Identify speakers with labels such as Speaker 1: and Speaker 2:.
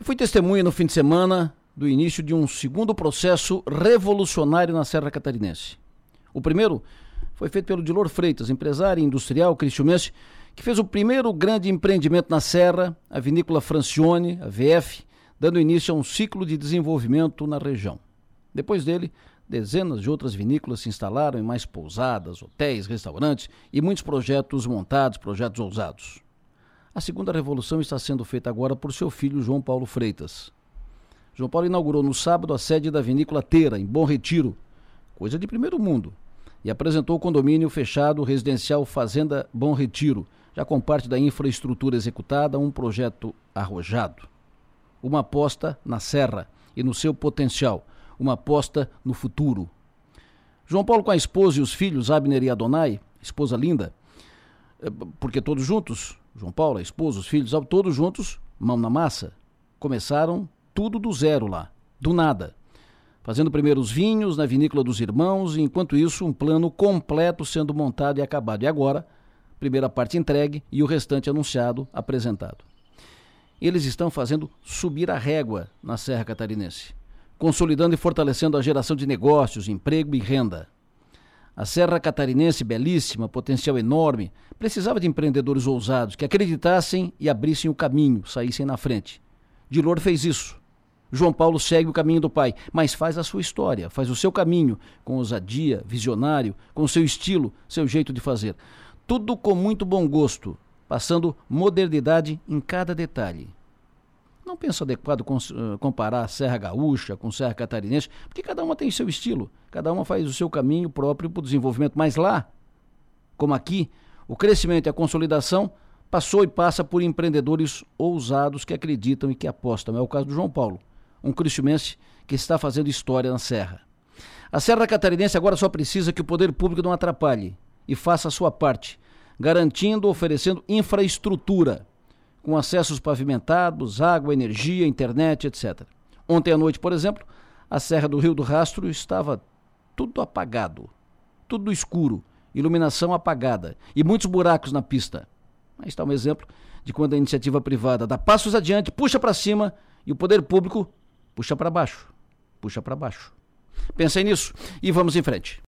Speaker 1: Fui testemunha no fim de semana do início de um segundo processo revolucionário na Serra Catarinense. O primeiro foi feito pelo Dilor Freitas, empresário industrial cristiumense, que fez o primeiro grande empreendimento na Serra, a vinícola Francione, a VF, dando início a um ciclo de desenvolvimento na região. Depois dele, dezenas de outras vinícolas se instalaram em mais pousadas, hotéis, restaurantes e muitos projetos montados, projetos ousados. A segunda revolução está sendo feita agora por seu filho João Paulo Freitas. João Paulo inaugurou no sábado a sede da vinícola Teira, em Bom Retiro, coisa de primeiro mundo, e apresentou o condomínio fechado residencial Fazenda Bom Retiro, já com parte da infraestrutura executada, um projeto arrojado. Uma aposta na serra e no seu potencial, uma aposta no futuro. João Paulo com a esposa e os filhos, Abner e Adonai, esposa linda, porque todos juntos, João Paulo, a esposa, os filhos, todos juntos, mão na massa, começaram tudo do zero lá, do nada. Fazendo primeiro os vinhos na vinícola dos irmãos, e enquanto isso, um plano completo sendo montado e acabado. E agora, primeira parte entregue e o restante anunciado, apresentado. Eles estão fazendo subir a régua na Serra Catarinense, consolidando e fortalecendo a geração de negócios, emprego e renda. A Serra Catarinense, belíssima, potencial enorme, precisava de empreendedores ousados que acreditassem e abrissem o caminho, saíssem na frente. Dilor fez isso. João Paulo segue o caminho do pai, mas faz a sua história, faz o seu caminho, com ousadia, visionário, com seu estilo, seu jeito de fazer. Tudo com muito bom gosto, passando modernidade em cada detalhe. Não penso adequado eh, comparar a Serra Gaúcha com Serra Catarinense, porque cada uma tem seu estilo, cada uma faz o seu caminho próprio para o desenvolvimento. Mas lá, como aqui, o crescimento e a consolidação passou e passa por empreendedores ousados que acreditam e que apostam. É o caso do João Paulo, um cristiumense que está fazendo história na Serra. A Serra Catarinense agora só precisa que o poder público não atrapalhe e faça a sua parte, garantindo, oferecendo infraestrutura com acessos pavimentados, água, energia, internet, etc. Ontem à noite, por exemplo, a Serra do Rio do Rastro estava tudo apagado, tudo escuro, iluminação apagada e muitos buracos na pista. Aí está um exemplo de quando a iniciativa privada dá passos adiante, puxa para cima e o poder público puxa para baixo, puxa para baixo. Pensem nisso e vamos em frente.